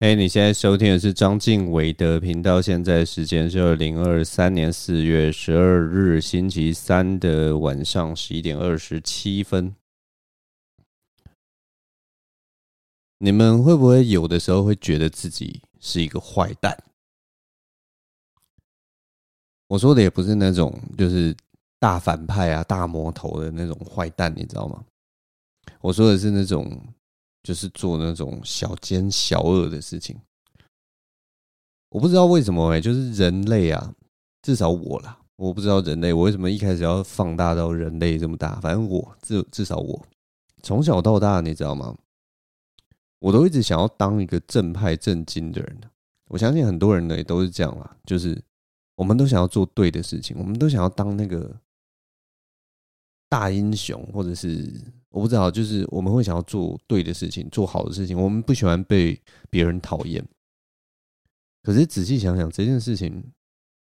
哎，你现在收听的是张敬伟的频道。现在时间是二零二三年四月十二日星期三的晚上十一点二十七分。你们会不会有的时候会觉得自己是一个坏蛋？我说的也不是那种就是大反派啊、大魔头的那种坏蛋，你知道吗？我说的是那种。就是做那种小奸小恶的事情，我不知道为什么哎、就是人类啊，至少我啦，我不知道人类我为什么一开始要放大到人类这么大，反正我至至少我从小到大，你知道吗？我都一直想要当一个正派正经的人。我相信很多人呢也都是这样啦，就是我们都想要做对的事情，我们都想要当那个大英雄，或者是。我不知道，就是我们会想要做对的事情，做好的事情。我们不喜欢被别人讨厌。可是仔细想想，这件事情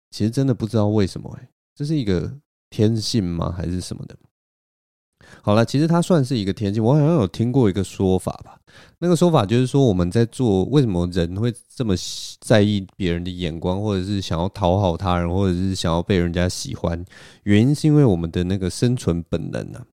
其实真的不知道为什么。哎，这是一个天性吗？还是什么的？好了，其实它算是一个天性。我好像有听过一个说法吧。那个说法就是说，我们在做为什么人会这么在意别人的眼光，或者是想要讨好他人，或者是想要被人家喜欢？原因是因为我们的那个生存本能啊。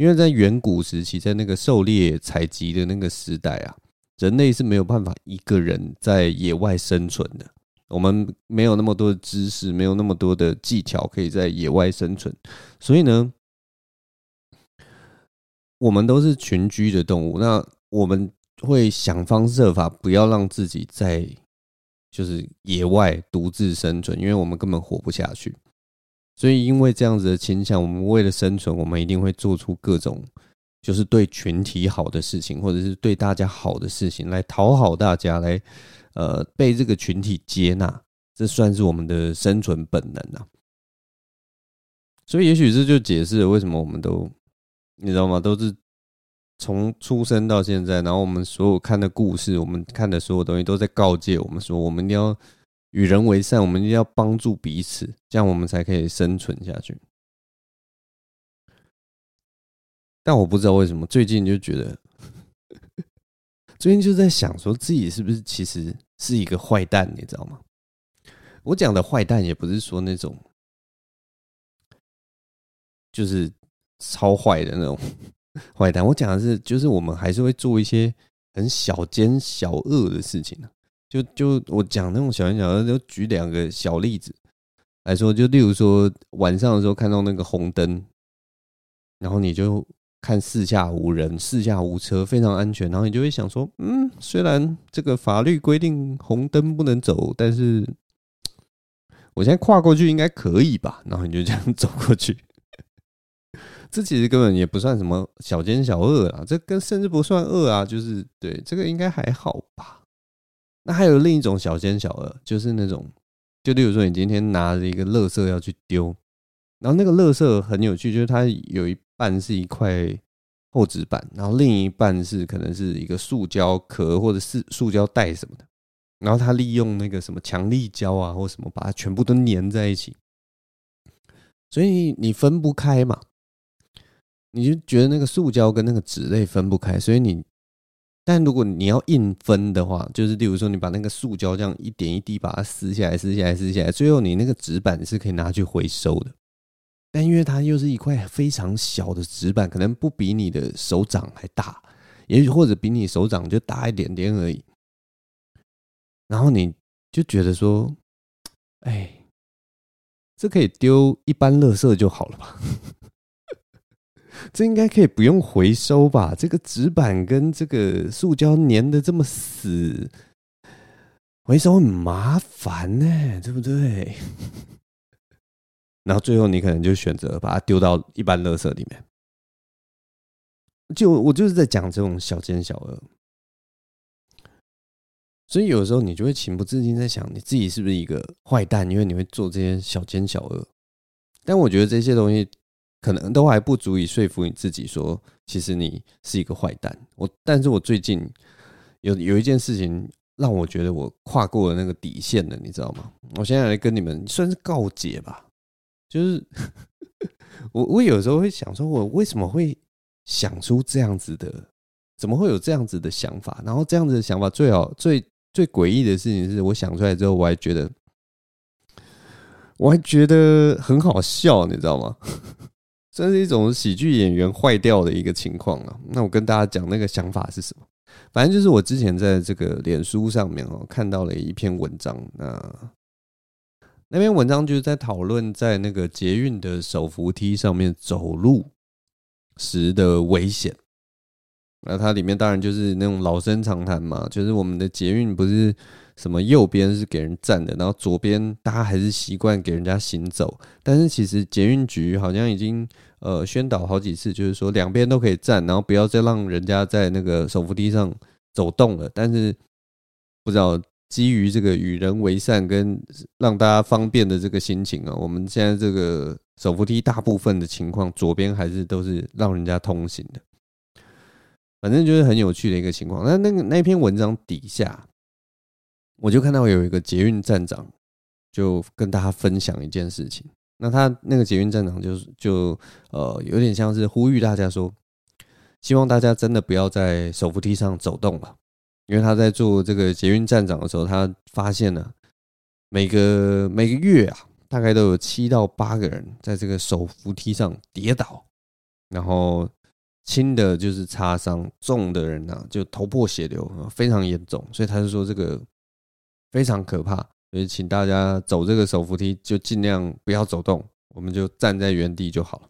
因为在远古时期，在那个狩猎采集的那个时代啊，人类是没有办法一个人在野外生存的。我们没有那么多的知识，没有那么多的技巧，可以在野外生存。所以呢，我们都是群居的动物。那我们会想方设法不要让自己在就是野外独自生存，因为我们根本活不下去。所以，因为这样子的倾向，我们为了生存，我们一定会做出各种就是对群体好的事情，或者是对大家好的事情，来讨好大家，来呃被这个群体接纳。这算是我们的生存本能啊。所以，也许这就解释了为什么我们都你知道吗？都是从出生到现在，然后我们所有看的故事，我们看的所有东西，都在告诫我们说，我们一定要。与人为善，我们就要帮助彼此，这样我们才可以生存下去。但我不知道为什么最近就觉得，最近就在想说自己是不是其实是一个坏蛋，你知道吗？我讲的坏蛋也不是说那种就是超坏的那种 坏蛋，我讲的是就是我们还是会做一些很小奸小恶的事情。就就我讲那种小奸小恶，就举两个小例子来说，就例如说晚上的时候看到那个红灯，然后你就看四下无人，四下无车，非常安全，然后你就会想说，嗯，虽然这个法律规定红灯不能走，但是我现在跨过去应该可以吧？然后你就这样 走过去，这其实根本也不算什么小奸小恶啊，这跟甚至不算恶啊，就是对这个应该还好吧。那还有另一种小奸小恶，就是那种，就例如说，你今天拿着一个垃圾要去丢，然后那个垃圾很有趣，就是它有一半是一块厚纸板，然后另一半是可能是一个塑胶壳或者是塑胶袋什么的，然后它利用那个什么强力胶啊或什么把它全部都粘在一起，所以你分不开嘛，你就觉得那个塑胶跟那个纸类分不开，所以你。但如果你要硬分的话，就是例如说，你把那个塑胶这样一点一滴把它撕下来、撕下来、撕下来，最后你那个纸板是可以拿去回收的。但因为它又是一块非常小的纸板，可能不比你的手掌还大，也许或者比你手掌就大一点点而已。然后你就觉得说，哎，这可以丢一般垃圾就好了吧？这应该可以不用回收吧？这个纸板跟这个塑胶粘得这么死，回收很麻烦呢，对不对？然后最后你可能就选择把它丢到一般垃圾里面。就我就是在讲这种小奸小恶，所以有时候你就会情不自禁在想，你自己是不是一个坏蛋？因为你会做这些小奸小恶。但我觉得这些东西。可能都还不足以说服你自己说，其实你是一个坏蛋。我，但是我最近有有一件事情让我觉得我跨过了那个底线了，你知道吗？我现在来跟你们算是告解吧。就是 我，我有时候会想说，我为什么会想出这样子的怎么会有这样子的想法？然后这样子的想法最好最最诡异的事情是我想出来之后，我还觉得我还觉得很好笑，你知道吗？这是一种喜剧演员坏掉的一个情况啊。那我跟大家讲那个想法是什么？反正就是我之前在这个脸书上面哦看到了一篇文章，那那篇文章就是在讨论在那个捷运的手扶梯上面走路时的危险。那它里面当然就是那种老生常谈嘛，就是我们的捷运不是什么右边是给人站的，然后左边大家还是习惯给人家行走。但是其实捷运局好像已经呃宣导好几次，就是说两边都可以站，然后不要再让人家在那个手扶梯上走动了。但是不知道基于这个与人为善跟让大家方便的这个心情啊，我们现在这个手扶梯大部分的情况，左边还是都是让人家通行的。反正就是很有趣的一个情况。那那个那篇文章底下，我就看到有一个捷运站长就跟大家分享一件事情。那他那个捷运站长就是就呃有点像是呼吁大家说，希望大家真的不要在手扶梯上走动了，因为他在做这个捷运站长的时候，他发现了每个每个月啊，大概都有七到八个人在这个手扶梯上跌倒，然后。轻的就是擦伤，重的人呢、啊、就头破血流，非常严重。所以他就说这个非常可怕，所以请大家走这个手扶梯就尽量不要走动，我们就站在原地就好了。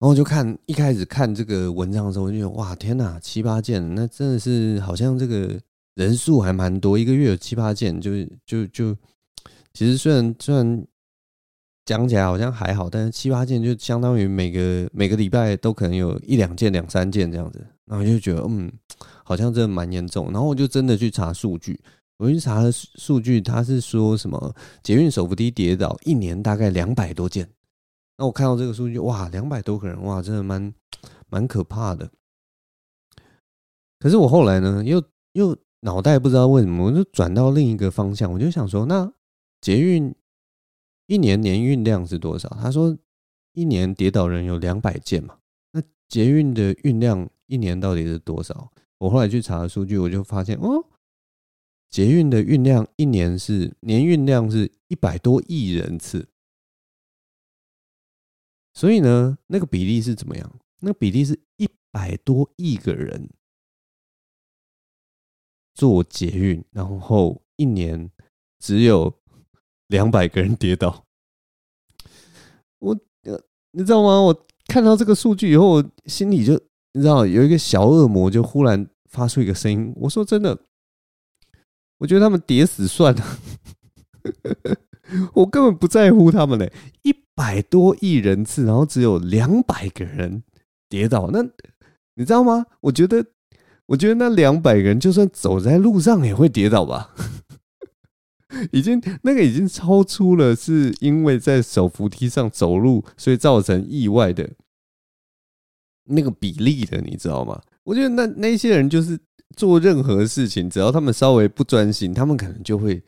然后就看一开始看这个文章的时候，我就觉得哇天哪，七八件，那真的是好像这个人数还蛮多，一个月有七八件，就就就其实虽然虽然。讲起来好像还好，但是七八件就相当于每个每个礼拜都可能有一两件、两三件这样子，然后就觉得嗯，好像真的蛮严重。然后我就真的去查数据，我去查了数据，他是说什么捷运手扶梯跌倒一年大概两百多件。那我看到这个数据，哇，两百多个人，哇，真的蛮蛮可怕的。可是我后来呢，又又脑袋不知道为什么，我就转到另一个方向，我就想说，那捷运。一年年运量是多少？他说一年跌倒人有两百件嘛。那捷运的运量一年到底是多少？我后来去查数据，我就发现哦，捷运的运量一年是年运量是一百多亿人次。所以呢，那个比例是怎么样？那个比例是一百多亿个人做捷运，然后一年只有。两百个人跌倒，我，你知道吗？我看到这个数据以后，我心里就你知道有一个小恶魔就忽然发出一个声音。我说真的，我觉得他们跌死算了，我根本不在乎他们嘞。一百多亿人次，然后只有两百个人跌倒，那你知道吗？我觉得，我觉得那两百个人就算走在路上也会跌倒吧。已经那个已经超出了是因为在手扶梯上走路，所以造成意外的那个比例的，你知道吗？我觉得那那些人就是做任何事情，只要他们稍微不专心，他们可能就会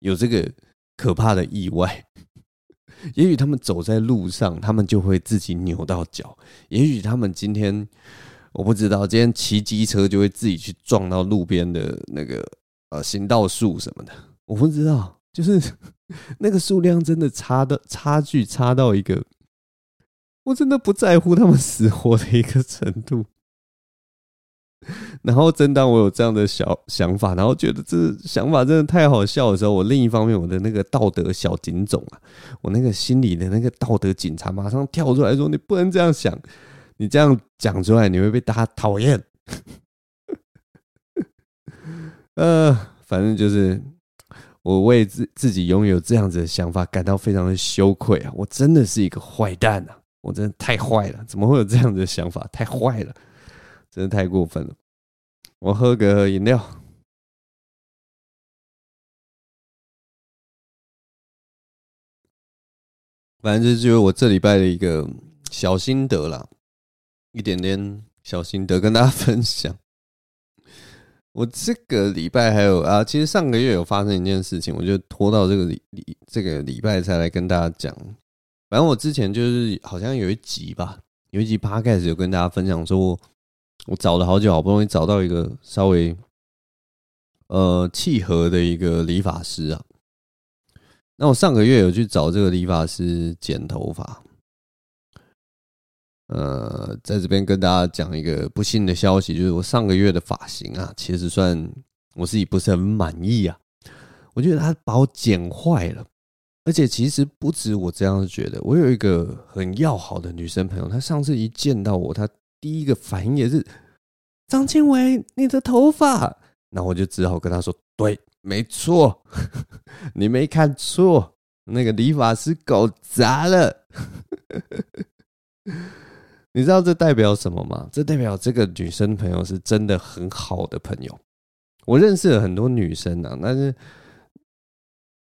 有这个可怕的意外。也许他们走在路上，他们就会自己扭到脚；也许他们今天我不知道，今天骑机车就会自己去撞到路边的那个呃行道树什么的。我不知道，就是 那个数量真的差的差距差到一个，我真的不在乎他们死活的一个程度。然后，正当我有这样的小想法，然后觉得这想法真的太好笑的时候，我另一方面我的那个道德小警总啊，我那个心里的那个道德警察马上跳出来说：“你不能这样想，你这样讲出来你会被大家讨厌。”呃，反正就是。我为自自己拥有这样子的想法感到非常的羞愧啊！我真的是一个坏蛋啊！我真的太坏了，怎么会有这样子的想法？太坏了，真的太过分了！我喝个饮料，反正这就是我这礼拜的一个小心得啦，一点点小心得跟大家分享。我这个礼拜还有啊，其实上个月有发生一件事情，我就拖到这个礼礼这个礼拜才来跟大家讲。反正我之前就是好像有一集吧，有一集 Podcast 有跟大家分享说，我找了好久，好不容易找到一个稍微呃契合的一个理发师啊。那我上个月有去找这个理发师剪头发。呃，在这边跟大家讲一个不幸的消息，就是我上个月的发型啊，其实算我自己不是很满意啊。我觉得他把我剪坏了，而且其实不止我这样觉得。我有一个很要好的女生朋友，她上次一见到我，她第一个反应也是张经伟，你的头发。那我就只好跟她说：“对，没错，你没看错，那个理发师搞砸了。”你知道这代表什么吗？这代表这个女生朋友是真的很好的朋友。我认识了很多女生啊，但是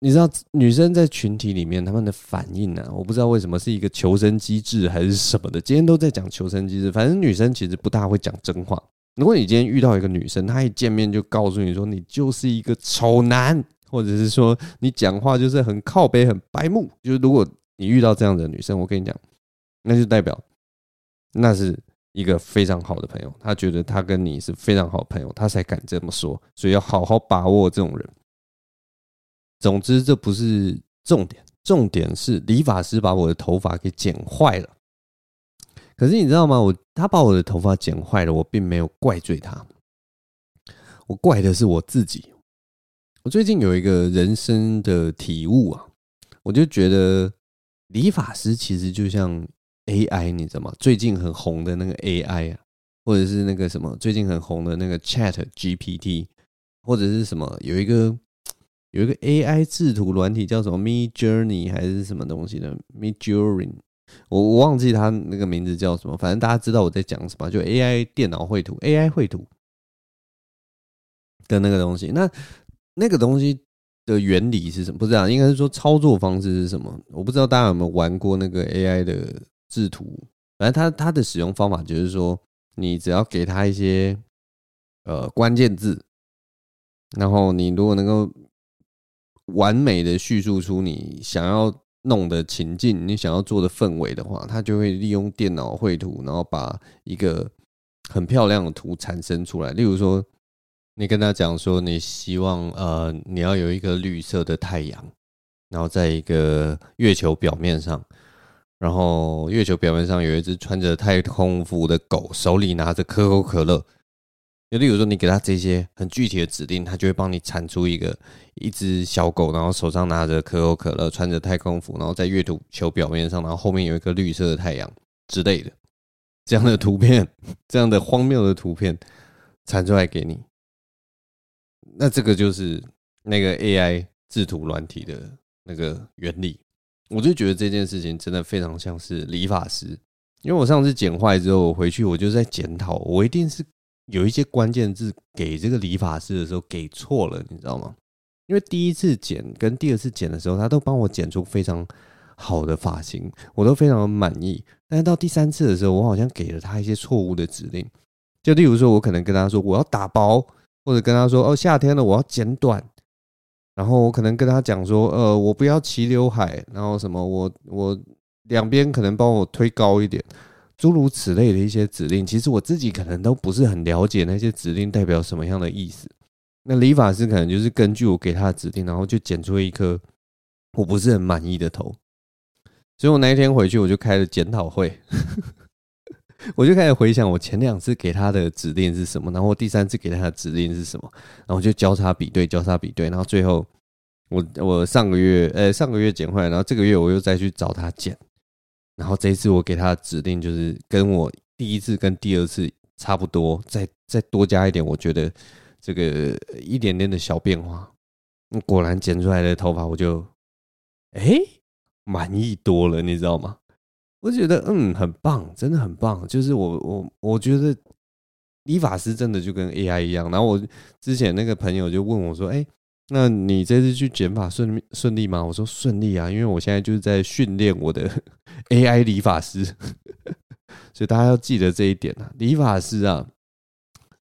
你知道女生在群体里面她们的反应呢？我不知道为什么是一个求生机制还是什么的。今天都在讲求生机制，反正女生其实不大会讲真话。如果你今天遇到一个女生，她一见面就告诉你说你就是一个丑男，或者是说你讲话就是很靠北、很白目，就是如果你遇到这样的女生，我跟你讲，那就代表。那是一个非常好的朋友，他觉得他跟你是非常好的朋友，他才敢这么说，所以要好好把握这种人。总之，这不是重点，重点是理发师把我的头发给剪坏了。可是你知道吗？我他把我的头发剪坏了，我并没有怪罪他，我怪的是我自己。我最近有一个人生的体悟啊，我就觉得理发师其实就像。AI 你知道吗？最近很红的那个 AI 啊，或者是那个什么最近很红的那个 Chat GPT，或者是什么有一个有一个 AI 制图软体叫什么 Midjourney 还是什么东西的 Midjourney，我我忘记它那个名字叫什么，反正大家知道我在讲什么，就 AI 电脑绘图 AI 绘图的那个东西。那那个东西的原理是什么？不知道，应该是说操作方式是什么？我不知道大家有没有玩过那个 AI 的。制图，反正它它的使用方法就是说，你只要给它一些呃关键字，然后你如果能够完美的叙述出你想要弄的情境，你想要做的氛围的话，它就会利用电脑绘图，然后把一个很漂亮的图产生出来。例如说，你跟他讲说，你希望呃你要有一个绿色的太阳，然后在一个月球表面上。然后月球表面上有一只穿着太空服的狗，手里拿着可口可乐。就例如说，你给它这些很具体的指令，它就会帮你产出一个一只小狗，然后手上拿着可口可乐，穿着太空服，然后在月球表面上，然后后面有一个绿色的太阳之类的这样的图片，这样的荒谬的图片产出来给你。那这个就是那个 AI 制图软体的那个原理。我就觉得这件事情真的非常像是理发师，因为我上次剪坏之后，我回去我就在检讨，我一定是有一些关键字给这个理发师的时候给错了，你知道吗？因为第一次剪跟第二次剪的时候，他都帮我剪出非常好的发型，我都非常的满意。但是到第三次的时候，我好像给了他一些错误的指令，就例如说，我可能跟他说我要打薄，或者跟他说哦，夏天了我要剪短。然后我可能跟他讲说，呃，我不要齐刘海，然后什么，我我两边可能帮我推高一点，诸如此类的一些指令，其实我自己可能都不是很了解那些指令代表什么样的意思。那理发师可能就是根据我给他的指令，然后就剪出一颗我不是很满意的头。所以我那一天回去，我就开了检讨会。我就开始回想我前两次给他的指令是什么，然后第三次给他的指令是什么，然后就交叉比对，交叉比对，然后最后我我上个月呃、上个月剪坏，然后这个月我又再去找他剪，然后这一次我给他的指令就是跟我第一次跟第二次差不多，再再多加一点，我觉得这个一点点的小变化，果然剪出来的头发我就哎满意多了，你知道吗？我觉得嗯很棒，真的很棒。就是我我我觉得理发师真的就跟 AI 一样。然后我之前那个朋友就问我说：“哎，那你这次去剪发顺顺利吗？”我说：“顺利啊，因为我现在就是在训练我的 AI 理发师。”所以大家要记得这一点啊，理发师啊，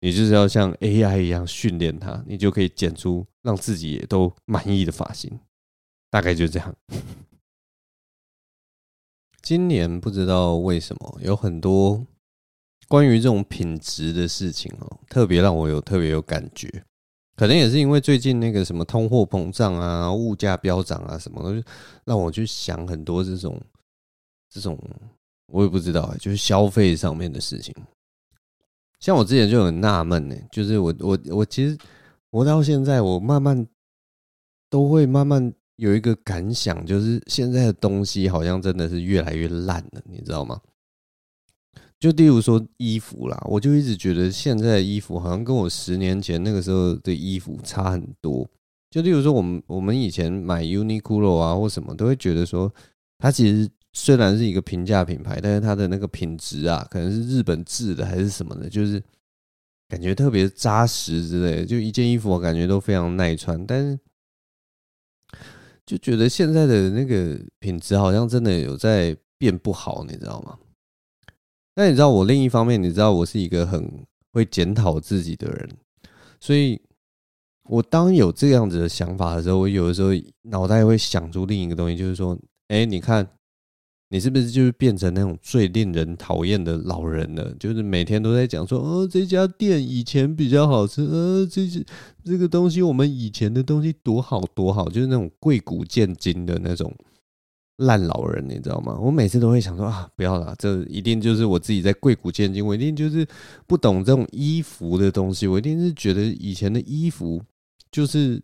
你就是要像 AI 一样训练它，你就可以剪出让自己也都满意的发型。大概就这样。今年不知道为什么有很多关于这种品质的事情哦，特别让我有特别有感觉。可能也是因为最近那个什么通货膨胀啊、物价飙涨啊什么的，让我去想很多这种这种，我也不知道，就是消费上面的事情。像我之前就很纳闷呢，就是我我我其实活到现在，我慢慢都会慢慢有一个感想，就是现在的东西好像真的是越来越烂了，你知道吗？就例如说衣服啦，我就一直觉得现在的衣服好像跟我十年前那个时候的衣服差很多。就例如说，我们我们以前买 Uniqlo 啊或什么，都会觉得说，它其实虽然是一个平价品牌，但是它的那个品质啊，可能是日本制的还是什么的，就是感觉特别扎实之类的。就一件衣服，我感觉都非常耐穿，但是就觉得现在的那个品质好像真的有在变不好，你知道吗？但你知道我另一方面，你知道我是一个很会检讨自己的人，所以我当有这样子的想法的时候，我有的时候脑袋会想出另一个东西，就是说，哎，你看，你是不是就是变成那种最令人讨厌的老人了？就是每天都在讲说，哦，这家店以前比较好吃，呃，这些这个东西我们以前的东西多好多好，就是那种贵古贱今的那种。烂老人，你知道吗？我每次都会想说啊，不要了，这一定就是我自己在贵古贱今。我一定就是不懂这种衣服的东西。我一定是觉得以前的衣服就是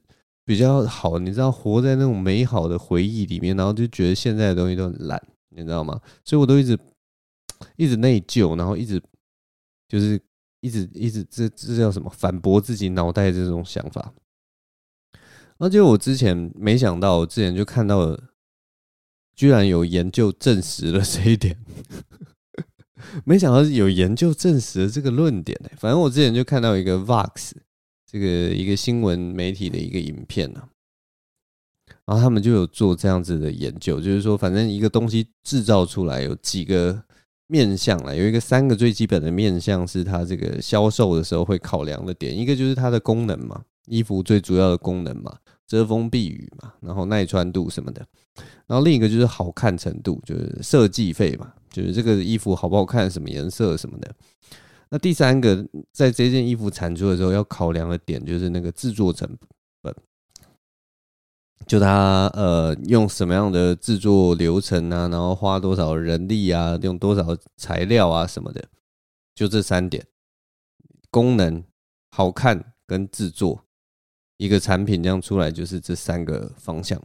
比较好，你知道，活在那种美好的回忆里面，然后就觉得现在的东西都很烂，你知道吗？所以我都一直一直内疚，然后一直就是一直一直这这叫什么？反驳自己脑袋这种想法。而且我之前没想到，我之前就看到了。居然有研究证实了这一点，没想到有研究证实了这个论点呢。反正我之前就看到一个 Vox 这个一个新闻媒体的一个影片啊，然后他们就有做这样子的研究，就是说，反正一个东西制造出来有几个面向了，有一个三个最基本的面向是它这个销售的时候会考量的点，一个就是它的功能嘛，衣服最主要的功能嘛。遮风避雨嘛，然后耐穿度什么的，然后另一个就是好看程度，就是设计费嘛，就是这个衣服好不好看，什么颜色什么的。那第三个，在这件衣服产出的时候要考量的点，就是那个制作成本，就它呃用什么样的制作流程啊，然后花多少人力啊，用多少材料啊什么的，就这三点：功能、好看跟制作。一个产品这样出来就是这三个方向，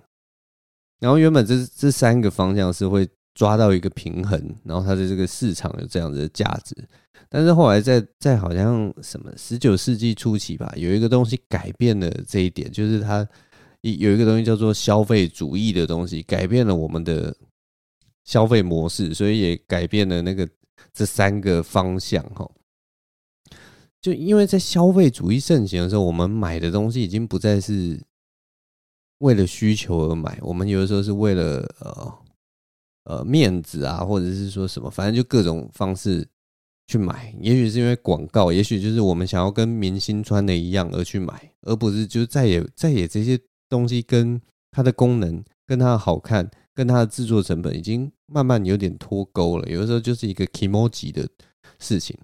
然后原本这这三个方向是会抓到一个平衡，然后它的这个市场有这样子的价值，但是后来在在好像什么十九世纪初期吧，有一个东西改变了这一点，就是它有一个东西叫做消费主义的东西，改变了我们的消费模式，所以也改变了那个这三个方向哈。就因为在消费主义盛行的时候，我们买的东西已经不再是为了需求而买，我们有的时候是为了呃呃面子啊，或者是说什么，反正就各种方式去买。也许是因为广告，也许就是我们想要跟明星穿的一样而去买，而不是就再也再也这些东西跟它的功能、跟它的好看、跟它的制作成本已经慢慢有点脱钩了。有的时候就是一个 k moji 的事情。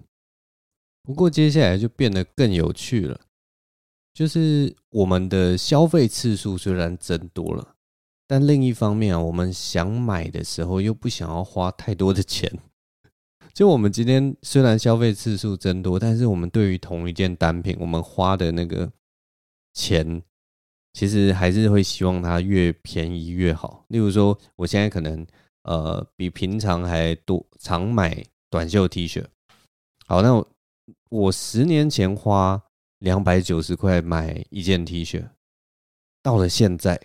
不过接下来就变得更有趣了，就是我们的消费次数虽然增多了，但另一方面啊，我们想买的时候又不想要花太多的钱。就我们今天虽然消费次数增多，但是我们对于同一件单品，我们花的那个钱，其实还是会希望它越便宜越好。例如说，我现在可能呃比平常还多常买短袖 T 恤，好，那我。十年前花两百九十块买一件 T 恤，到了现在，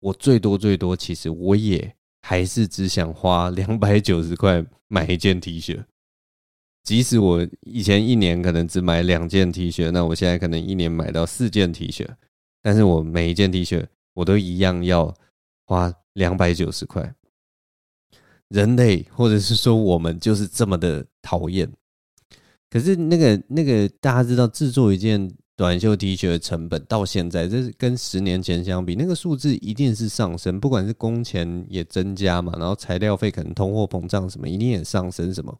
我最多最多，其实我也还是只想花两百九十块买一件 T 恤。即使我以前一年可能只买两件 T 恤，那我现在可能一年买到四件 T 恤，但是我每一件 T 恤我都一样要花两百九十块。人类或者是说我们就是这么的讨厌。可是那个那个大家知道，制作一件短袖 T 恤的成本到现在，这是跟十年前相比，那个数字一定是上升。不管是工钱也增加嘛，然后材料费可能通货膨胀什么，一定也上升什么。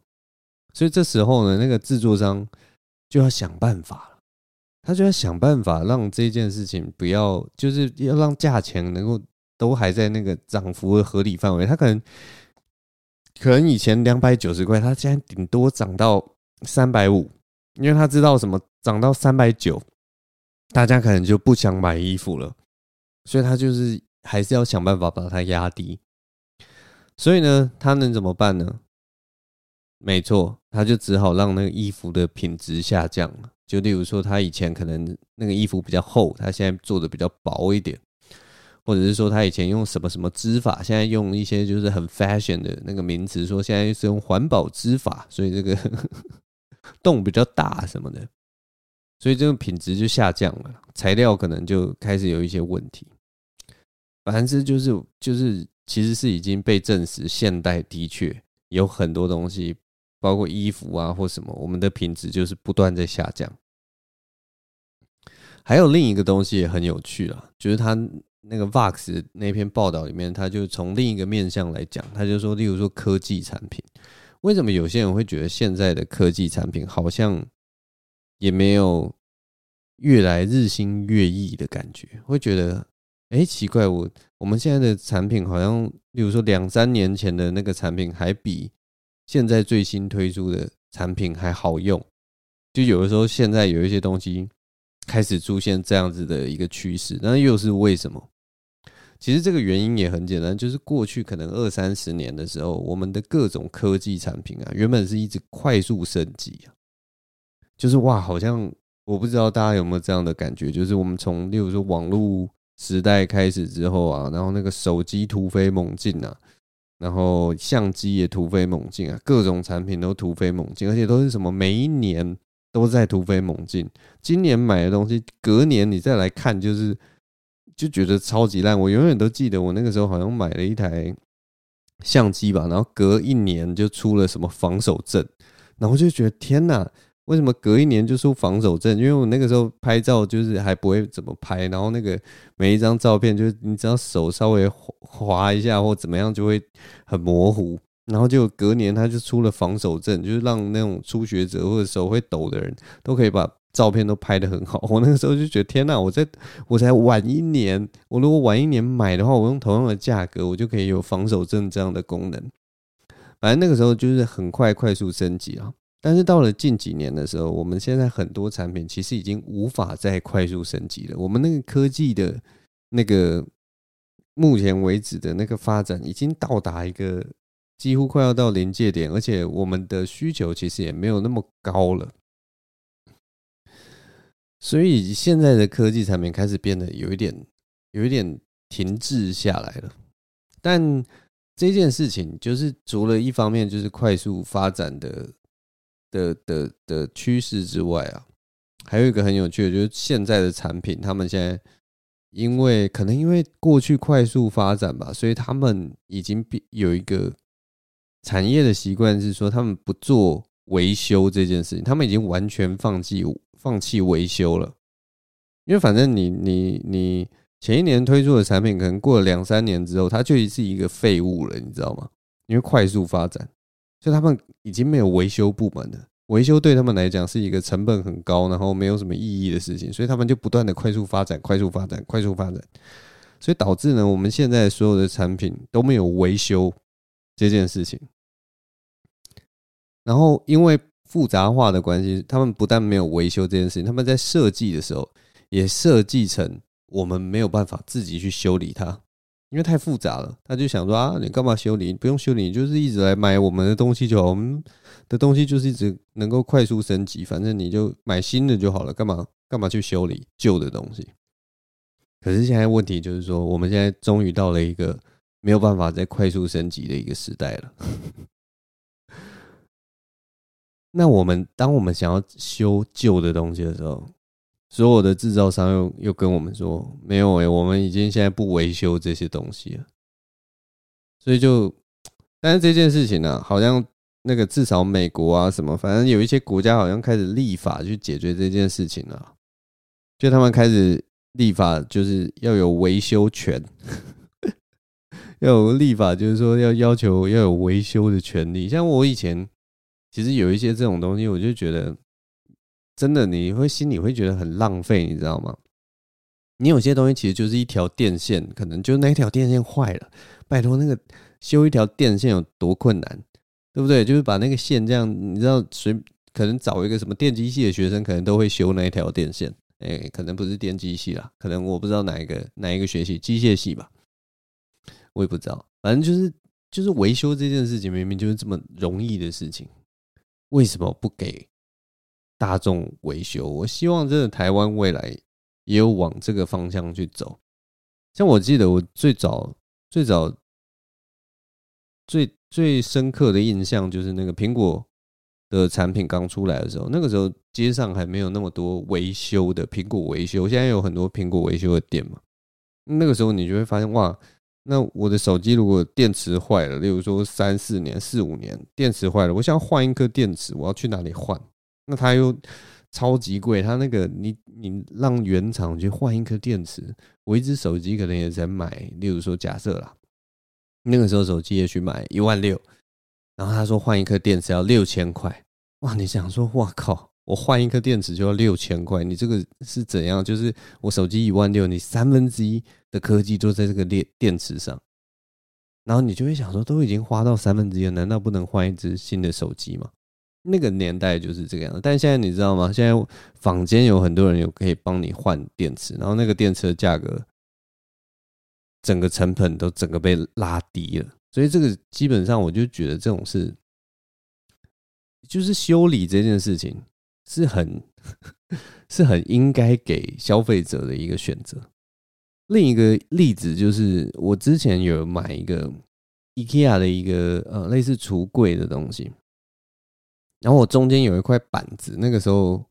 所以这时候呢，那个制作商就要想办法，他就要想办法让这件事情不要，就是要让价钱能够都还在那个涨幅的合理范围。他可能可能以前两百九十块，他现在顶多涨到三百五，因为他知道什么涨到三百九，大家可能就不想买衣服了，所以他就是还是要想办法把它压低。所以呢，他能怎么办呢？没错，他就只好让那个衣服的品质下降了。就例如说，他以前可能那个衣服比较厚，他现在做的比较薄一点，或者是说他以前用什么什么织法，现在用一些就是很 fashion 的那个名词，说现在是用环保织法，所以这个 洞比较大什么的，所以这个品质就下降了，材料可能就开始有一些问题。反正就是就是。其实是已经被证实，现代的确有很多东西，包括衣服啊或什么，我们的品质就是不断在下降。还有另一个东西也很有趣啊，就是他那个 Vox 那篇报道里面，他就从另一个面向来讲，他就说，例如说科技产品，为什么有些人会觉得现在的科技产品好像也没有越来日新月异的感觉，会觉得。哎，奇怪，我我们现在的产品好像，例如说两三年前的那个产品，还比现在最新推出的产品还好用。就有的时候，现在有一些东西开始出现这样子的一个趋势，那又是为什么？其实这个原因也很简单，就是过去可能二三十年的时候，我们的各种科技产品啊，原本是一直快速升级啊，就是哇，好像我不知道大家有没有这样的感觉，就是我们从例如说网络。时代开始之后啊，然后那个手机突飞猛进啊，然后相机也突飞猛进啊，各种产品都突飞猛进，而且都是什么每一年都在突飞猛进。今年买的东西，隔年你再来看，就是就觉得超级烂。我永远都记得，我那个时候好像买了一台相机吧，然后隔一年就出了什么防守阵，然后就觉得天哪！为什么隔一年就出防手震？因为我那个时候拍照就是还不会怎么拍，然后那个每一张照片就是你只要手稍微滑一下或怎么样就会很模糊，然后就隔年他就出了防手震，就是让那种初学者或者手会抖的人都可以把照片都拍得很好。我那个时候就觉得天哪，我在我才晚一年，我如果晚一年买的话，我用同样的价格我就可以有防手震这样的功能。反正那个时候就是很快快速升级啊。但是到了近几年的时候，我们现在很多产品其实已经无法再快速升级了。我们那个科技的那个目前为止的那个发展，已经到达一个几乎快要到临界点，而且我们的需求其实也没有那么高了。所以现在的科技产品开始变得有一点、有一点停滞下来了。但这件事情就是除了一方面就是快速发展的。的的的趋势之外啊，还有一个很有趣的，就是现在的产品，他们现在因为可能因为过去快速发展吧，所以他们已经有一个产业的习惯，是说他们不做维修这件事情，他们已经完全放弃放弃维修了。因为反正你你你前一年推出的产品，可能过了两三年之后，它就是一个废物了，你知道吗？因为快速发展。就他们已经没有维修部门了，维修对他们来讲是一个成本很高，然后没有什么意义的事情，所以他们就不断的快速发展、快速发展、快速发展，所以导致呢，我们现在所有的产品都没有维修这件事情。然后因为复杂化的关系，他们不但没有维修这件事情，他们在设计的时候也设计成我们没有办法自己去修理它。因为太复杂了，他就想说啊，你干嘛修理？不用修理，就是一直来买我们的东西就好。我们的东西就是一直能够快速升级，反正你就买新的就好了。干嘛干嘛去修理旧的东西？可是现在问题就是说，我们现在终于到了一个没有办法再快速升级的一个时代了。那我们当我们想要修旧的东西的时候，所有的制造商又又跟我们说，没有诶、我们已经现在不维修这些东西了。所以就，但是这件事情呢、好像那个至少美国啊什么，反正有一些国家好像开始立法去解决这件事情了。就他们开始立法，就是要有维修权，要有立法，就是说要要求要有维修的权利。像我以前其实有一些这种东西，我就觉得真的你会心里会觉得很浪费，你知道吗？你有些东西其实就是一条电线，可能就那一条电线坏了，拜托那个修一条电线有多困难，对不对？就是把那个线这样，你知道，随可能找一个什么电机系的学生，可能都会修那一条电线。哎，可能不是电机系啦，可能我不知道哪一个哪一个学系，机械系吧，我也不知道。反正就是就是维修这件事情，明明就是这么容易的事情，为什么不给大众维修？我希望真的台湾未来。也有往这个方向去走，像我记得我最早最早最最深刻的印象就是那个苹果的产品刚出来的时候，那个时候街上还没有那么多维修的苹果维修，现在有很多苹果维修的店嘛。那个时候你就会发现哇，那我的手机如果电池坏了，例如说三四年、四五年电池坏了，我想换一颗电池，我要去哪里换？那他又。超级贵，他那个你你让原厂去换一颗电池，我一只手机可能也才买，例如说假设啦，那个时候手机也许买一万六，然后他说换一颗电池要六千块，哇！你想说，哇靠，我换一颗电池就要六千块，你这个是怎样？就是我手机一万六，你三分之一的科技都在这个电电池上，然后你就会想说，都已经花到三分之一了，难道不能换一只新的手机吗？那个年代就是这个样子，但现在你知道吗？现在坊间有很多人有可以帮你换电池，然后那个电池的价格，整个成本都整个被拉低了。所以这个基本上我就觉得这种事，就是修理这件事情是很 是很应该给消费者的一个选择。另一个例子就是我之前有买一个 IKEA 的一个呃类似橱柜的东西。然后我中间有一块板子，那个时候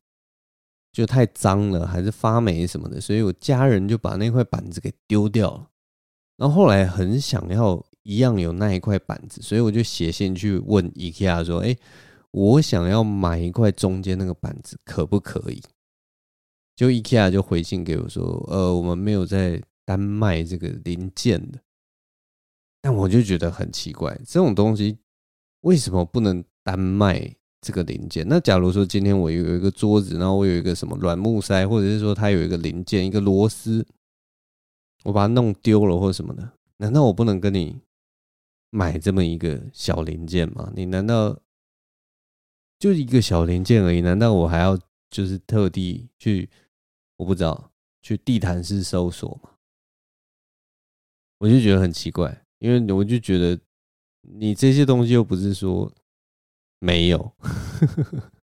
就太脏了，还是发霉什么的，所以我家人就把那块板子给丢掉了。然后后来很想要一样有那一块板子，所以我就写信去问 IKEA 说：“哎，我想要买一块中间那个板子，可不可以？”就 IKEA 就回信给我说：“呃，我们没有在单卖这个零件的。”但我就觉得很奇怪，这种东西为什么不能单卖？这个零件，那假如说今天我有一个桌子，然后我有一个什么软木塞，或者是说它有一个零件，一个螺丝，我把它弄丢了或什么的，难道我不能跟你买这么一个小零件吗？你难道就一个小零件而已？难道我还要就是特地去，我不知道，去地毯式搜索吗？我就觉得很奇怪，因为我就觉得你这些东西又不是说。没有，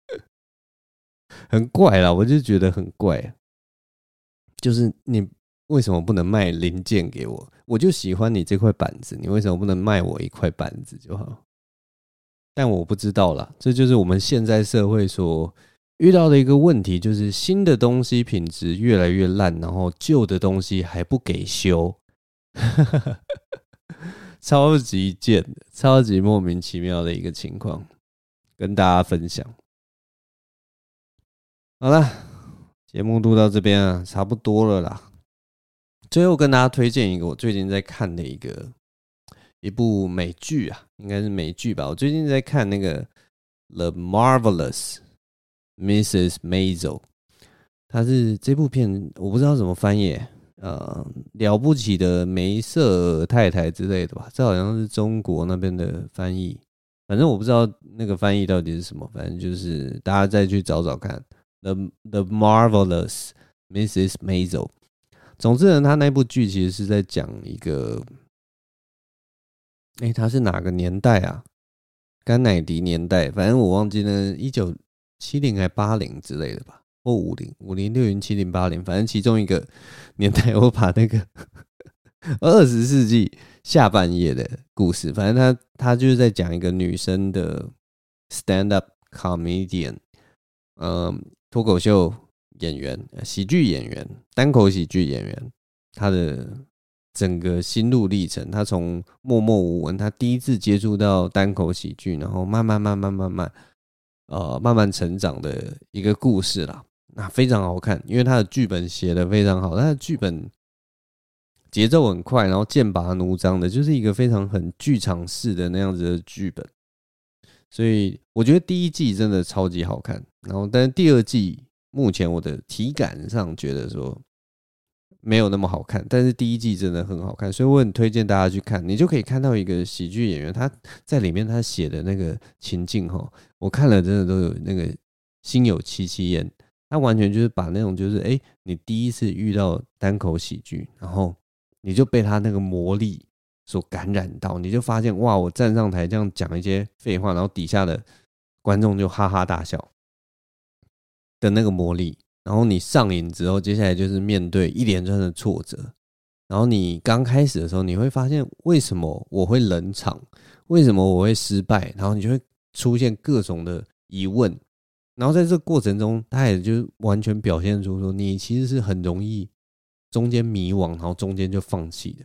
很怪啦，我就觉得很怪。就是你为什么不能卖零件给我？我就喜欢你这块板子，你为什么不能卖我一块板子就好？但我不知道啦，这就是我们现在社会所遇到的一个问题，就是新的东西品质越来越烂，然后旧的东西还不给修，超级贱的，超级莫名其妙的一个情况。跟大家分享，好了，节目录到这边啊，差不多了啦。最后跟大家推荐一个我最近在看的一个一部美剧啊，应该是美剧吧。我最近在看那个《The Marvelous Mrs. Maisel》，它是这部片我不知道怎么翻译，呃，了不起的梅瑟太太之类的吧，这好像是中国那边的翻译。反正我不知道那个翻译到底是什么，反正就是大家再去找找看。The The Marvelous Mrs. Maisel。总之呢，他那部剧其实是在讲一个，哎，他是哪个年代啊？甘乃迪年代，反正我忘记了，一九七零还八零之类的吧，或五零五零六零七零八零，反正其中一个年代，我把那个二十世纪。下半叶的故事，反正他他就是在讲一个女生的 stand up comedian，嗯，脱口秀演员、喜剧演员、单口喜剧演员，他的整个心路历程。他从默默无闻，他第一次接触到单口喜剧，然后慢慢慢慢慢慢，呃，慢慢成长的一个故事啦。那非常好看，因为他的剧本写得非常好，他的剧本。节奏很快，然后剑拔弩张的，就是一个非常很剧场式的那样子的剧本，所以我觉得第一季真的超级好看。然后，但是第二季目前我的体感上觉得说没有那么好看，但是第一季真的很好看，所以我很推荐大家去看。你就可以看到一个喜剧演员他在里面他写的那个情境哈，我看了真的都有那个心有戚戚焉。他完全就是把那种就是哎，你第一次遇到单口喜剧，然后你就被他那个魔力所感染到，你就发现哇，我站上台这样讲一些废话，然后底下的观众就哈哈大笑的那个魔力，然后你上瘾之后，接下来就是面对一连串的挫折，然后你刚开始的时候，你会发现为什么我会冷场，为什么我会失败，然后你就会出现各种的疑问。然后在这个过程中，他也就完全表现出说，你其实是很容易中间迷惘，然后中间就放弃的。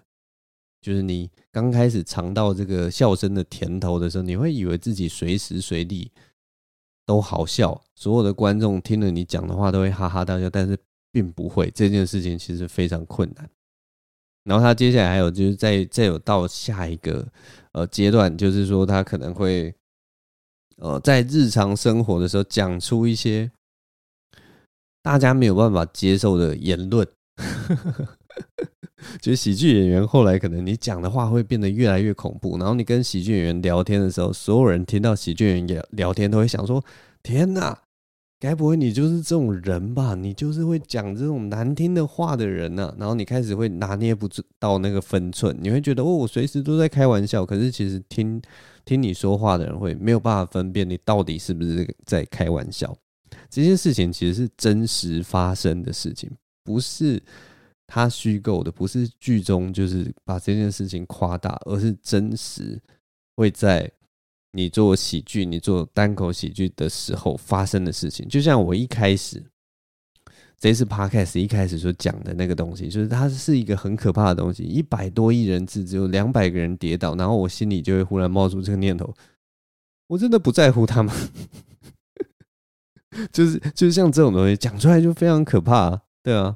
就是你刚开始尝到这个笑声的甜头的时候，你会以为自己随时随地都好笑，所有的观众听了你讲的话都会哈哈大笑，但是并不会。这件事情其实非常困难。然后他接下来还有就是再再有到下一个呃阶段，就是说他可能会。呃，在日常生活的时候讲出一些大家没有办法接受的言论，就是喜剧演员后来可能你讲的话会变得越来越恐怖，然后你跟喜剧演员聊天的时候，所有人听到喜剧演员聊聊天都会想说：天哪，该不会你就是这种人吧？你就是会讲这种难听的话的人呢？然后你开始会拿捏不到那个分寸，你会觉得哦，我随时都在开玩笑，可是其实听。听你说话的人会没有办法分辨你到底是不是在开玩笑。这件事情其实是真实发生的事情，不是他虚构的，不是剧中就是把这件事情夸大，而是真实会在你做喜剧、你做单口喜剧的时候发生的事情。就像我一开始。这次 Podcast 一开始所讲的那个东西，就是它是一个很可怕的东西。一百多亿人次，只有两百个人跌倒，然后我心里就会忽然冒出这个念头：我真的不在乎他们。就是就是像这种东西讲出来就非常可怕，对啊。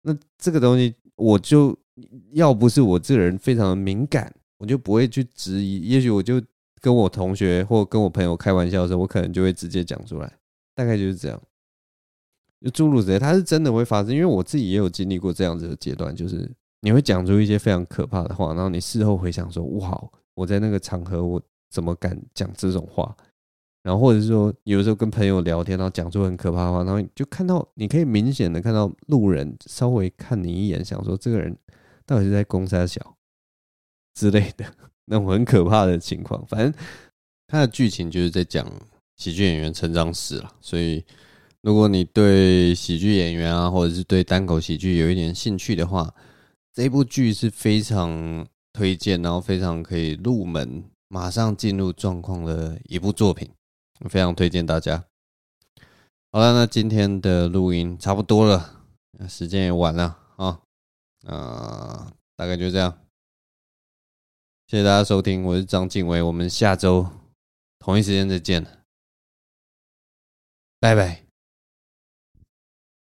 那这个东西，我就要不是我这个人非常的敏感，我就不会去质疑。也许我就跟我同学或跟我朋友开玩笑的时候，我可能就会直接讲出来，大概就是这样。就诸如此类，它是真的会发生，因为我自己也有经历过这样子的阶段，就是你会讲出一些非常可怕的话，然后你事后回想说，哇，我在那个场合我怎么敢讲这种话？然后或者是说，有时候跟朋友聊天，然后讲出很可怕的话，然后就看到你可以明显的看到路人稍微看你一眼，想说这个人到底是在攻三小之类的那种很可怕的情况。反正它的剧情就是在讲喜剧演员成长史了，所以。如果你对喜剧演员啊，或者是对单口喜剧有一点兴趣的话，这部剧是非常推荐，然后非常可以入门，马上进入状况的一部作品，非常推荐大家。好了，那今天的录音差不多了，时间也晚了啊，啊，大概就这样，谢谢大家收听，我是张敬伟，我们下周同一时间再见，拜拜。